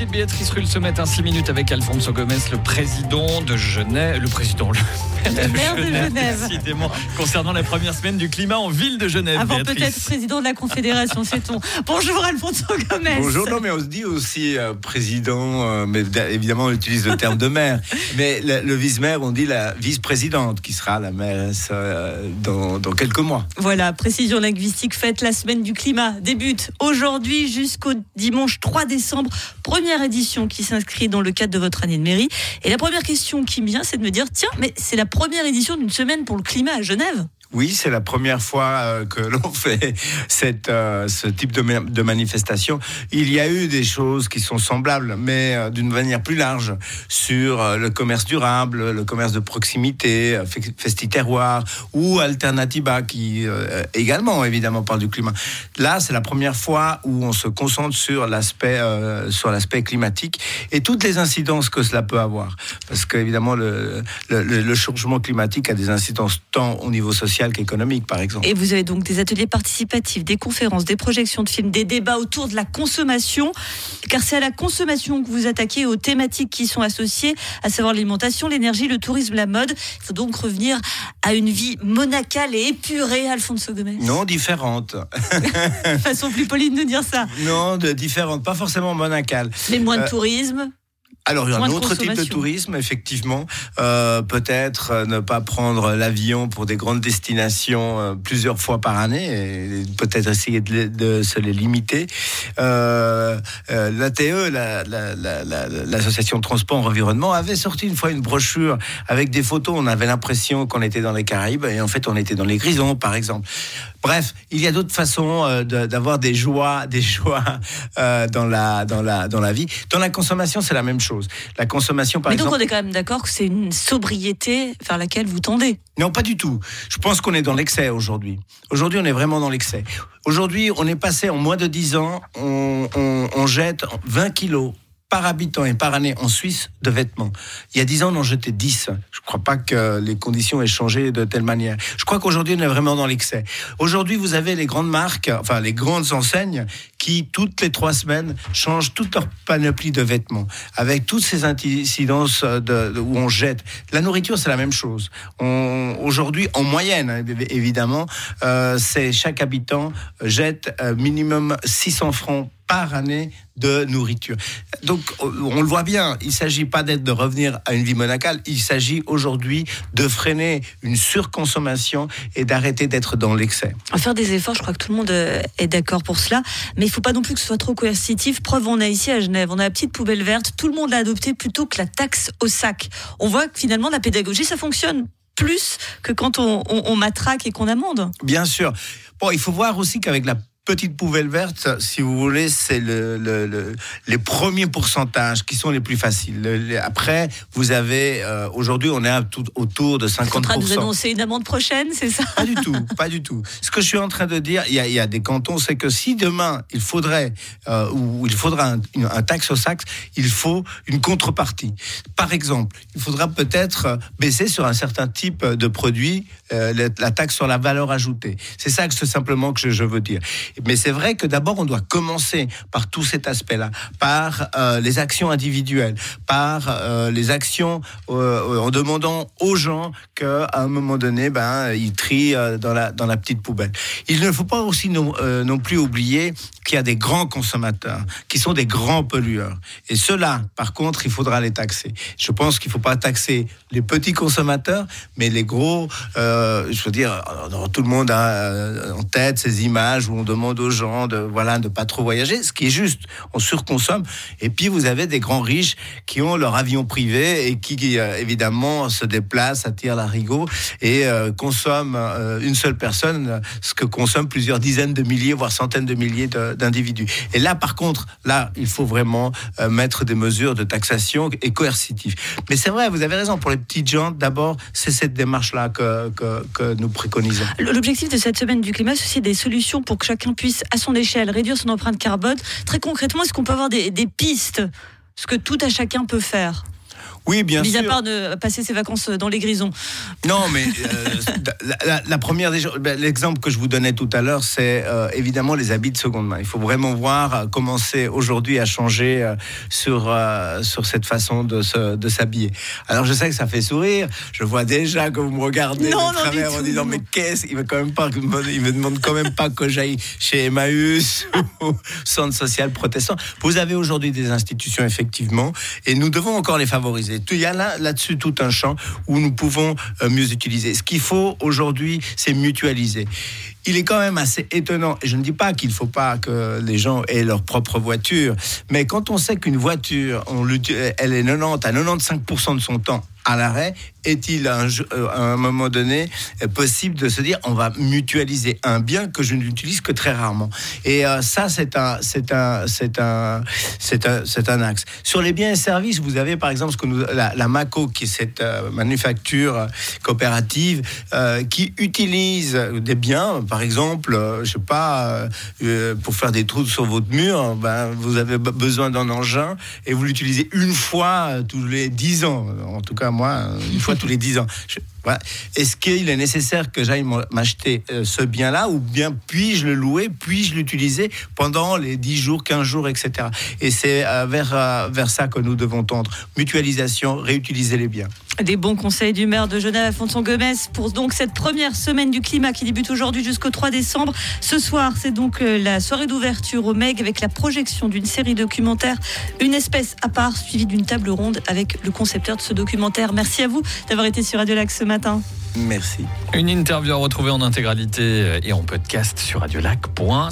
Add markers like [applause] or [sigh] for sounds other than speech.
petite Béatrice Rulle ce matin, 6 minutes avec Alfonso Gomez, le président de Genève, le président, le maire de Genève, décidément, concernant la première semaine du climat en ville de Genève. Avant peut-être président de la Confédération, sait-on. Bonjour Alfonso Gomez. Bonjour, non mais on se dit aussi euh, président, euh, mais évidemment on utilise le terme de maire. [laughs] Mais le, vice-maire, on dit la vice-présidente qui sera la mairesse euh, dans, dans quelques mois. Voilà, précision linguistique faite, la semaine du climat débute aujourd'hui jusqu'au dimanche 3 décembre. Première édition qui s'inscrit dans le cadre de votre année de mairie. Et la première question qui me vient, c'est de me dire, tiens, mais c'est la première édition d'une semaine pour le climat à Genève. Oui, c'est la première fois euh, que [laughs] l'on fait euh, ce type de, manifestation. Il y a eu des choses qui sont semblables, mais euh, d'une manière plus large, sur le commerce durable, le commerce de proximité, Festi-Terroir ou Alternativa, qui également, évidemment, parle du climat. Là, c'est la première fois où on se concentre sur l'aspect sur l'aspect climatique et toutes les incidences que cela peut avoir. Parce qu'évidemment, le changement climatique a des incidences tant au niveau social qu'économique, par exemple. Et vous avez donc des ateliers participatifs, des conférences, des projections de films, des débats autour de la consommation, car c'est à la consommation que vous attaquez aux thématiques qui sont associées, à savoir l'alimentation, l'énergie, le tourisme, la mode. Il faut donc revenir à une vie monacale et épurée, Alfonso Gomez. Non, différente. [laughs] façon plus polie de dire ça. Non, de différente, pas forcément monacale. Mais moins de euh, tourisme alors, il y a un autre type de tourisme, effectivement. Euh, peut-être euh, ne pas prendre l'avion pour des grandes destinations euh, plusieurs fois par année et peut-être essayer de, se les limiter. L'ATE, l'association de transport environnement, avait sorti une fois une brochure avec des photos. On avait l'impression qu'on était dans les Caraïbes et en fait, on était dans les Grisons, par exemple. Bref, il y a d'autres façons d'avoir des joies, des joies dans la dans la dans la vie. Dans la consommation, c'est la même chose. La consommation, par Mais exemple. donc on est quand même d'accord que c'est une sobriété vers laquelle vous tendez. Non, pas du tout. Je pense qu'on est dans l'excès aujourd'hui. Aujourd'hui, on est vraiment dans l'excès. Aujourd'hui, on est passé en moins de 10 ans, on, on jette 20 kilos par habitant et par année en Suisse de vêtements. Il y a 10 ans, on en jetait 10. Je ne crois pas que les conditions aient changé de telle manière. Je crois qu'aujourd'hui, on est vraiment dans l'excès. Aujourd'hui, vous avez les grandes marques, enfin les grandes enseignes, qui toutes les trois semaines changent toute leur panoplie de vêtements, avec toutes ces incidences de, où on jette. La nourriture, c'est la même chose. Aujourd'hui, en moyenne, hein, évidemment, euh, c'est chaque habitant jette euh, minimum 600 francs par année de nourriture. Donc, on le voit bien, il ne s'agit pas d'être de revenir à une vie monacale, il s'agit aujourd'hui de freiner une surconsommation et d'arrêter d'être dans l'excès. À faire des efforts, je crois que tout le monde euh, est d'accord pour cela, mais il ne faut pas non plus que ce soit trop coercitif. Preuve, on a ici à Genève, on a la petite poubelle verte, tout le monde l'a adoptée plutôt que la taxe au sac. On voit que finalement, la pédagogie, ça fonctionne plus que quand on, on matraque et qu'on amende. Bien sûr. Bon, il faut voir aussi qu'avec la petite poubelle verte, si vous voulez, c'est le, les premiers pourcentages qui sont les plus faciles. après, vous avez, euh, aujourd'hui, on est tout autour de 50%. Vous êtes en train de vous annoncer une amende prochaine, c'est ça? Pas du tout, pas du tout. Ce que je suis en train de dire, il y a, des cantons, c'est que si demain, il faudrait, euh, ou il faudra un, taxe au sac, il faut une contrepartie. Par exemple, il faudra peut-être baisser sur un certain type de produit euh, la, taxe sur la valeur ajoutée. C'est ça que c'est simplement que je, je veux dire. Mais c'est vrai que d'abord, on doit commencer par tout cet aspect-là, par euh, les actions individuelles, par euh, les actions euh, en demandant aux gens qu'à un moment donné, ben, ils trient dans la, petite poubelle. Il ne faut pas aussi non, non plus oublier qu'il y a des grands consommateurs, qui sont des grands pollueurs. Et ceux-là, par contre, il faudra les taxer. Je pense qu'il ne faut pas taxer les petits consommateurs, mais les gros, je veux dire, tout le monde a en tête ces images où on demande aux gens de voilà de pas trop voyager, ce qui est juste. On surconsomme. Et puis vous avez des grands riches qui ont leur avion privé et qui euh, évidemment se déplacent, attirent l'arigot et euh, consomment euh, une seule personne ce que consomment plusieurs dizaines de milliers, voire centaines de milliers d'individus. Et là, par contre, là, il faut vraiment mettre des mesures de taxation et coercitives. Mais c'est vrai, vous avez raison. Pour les petites gens, d'abord, c'est cette démarche-là que, que, que nous préconisons. L'objectif de cette semaine du climat, c'est des solutions pour que chacun puisse, à son échelle, réduire son empreinte carbone. Très concrètement, est-ce qu'on peut avoir des, pistes Ce que tout à chacun peut faire? Oui, bien Mis sûr. à part de passer ses vacances dans les grisons. Non, mais euh, [laughs] la, première des ben, l'exemple que je vous donnais tout à l'heure, c'est euh, évidemment les habits de seconde main. Il faut vraiment voir euh, comment c'est aujourd'hui à changer euh, sur, sur cette façon de, se- de s'habiller. Alors je sais que ça fait sourire, je vois déjà que vous me regardez Non, de non, travers en disant mais qu'est-ce Il me quand même pas, il me demande quand même pas que j'aille chez Emmaüs [laughs] ou centre social protestant. Vous avez aujourd'hui des institutions effectivement, et nous devons encore les favoriser. Il y a là là-dessus tout un champ où nous pouvons euh, mieux utiliser. Ce qu'il faut aujourd'hui, c'est mutualiser. Il est quand même assez étonnant, et je ne dis pas qu'il ne faut pas que les gens aient leur propre voiture, mais quand on sait qu'une voiture, elle est 90 à 95% de son temps à l'arrêt, est-il euh, à un moment donné euh, possible de se dire on va mutualiser un bien que je n'utilise que très rarement? Et euh, ça, c'est un, c'est un, c'est un, c'est un, axe. Sur les biens et services, vous avez par exemple ce que la, MACO, qui est cette manufacture coopérative qui utilise des biens, par exemple, je sais pas, pour faire des trous sur votre mur, ben, vous avez be- besoin d'un engin et vous l'utilisez une fois tous les 10 ans. En tout cas, moi, une fois tous les 10 ans. Est-ce qu'il est nécessaire que j'aille m'acheter euh, ce bien-là ou bien puis-je le louer, puis-je l'utiliser pendant les 10 jours, 15 jours, etc. Et c'est euh, vers, euh, vers ça que nous devons tendre. Mutualisation, réutiliser les biens. Des bons conseils du maire de Genève, Alfonso Gomez, pour donc cette première semaine du climat qui débute aujourd'hui jusqu'au 3 décembre. Ce soir, c'est donc euh, la soirée d'ouverture au MEG avec la projection d'une série documentaire, Une espèce à part, suivie d'une table ronde avec le concepteur de ce documentaire. Merci à vous d'avoir été sur Radio Lac ce matin. Merci. Une interview à retrouver en intégralité et en podcast sur radiolac.ch.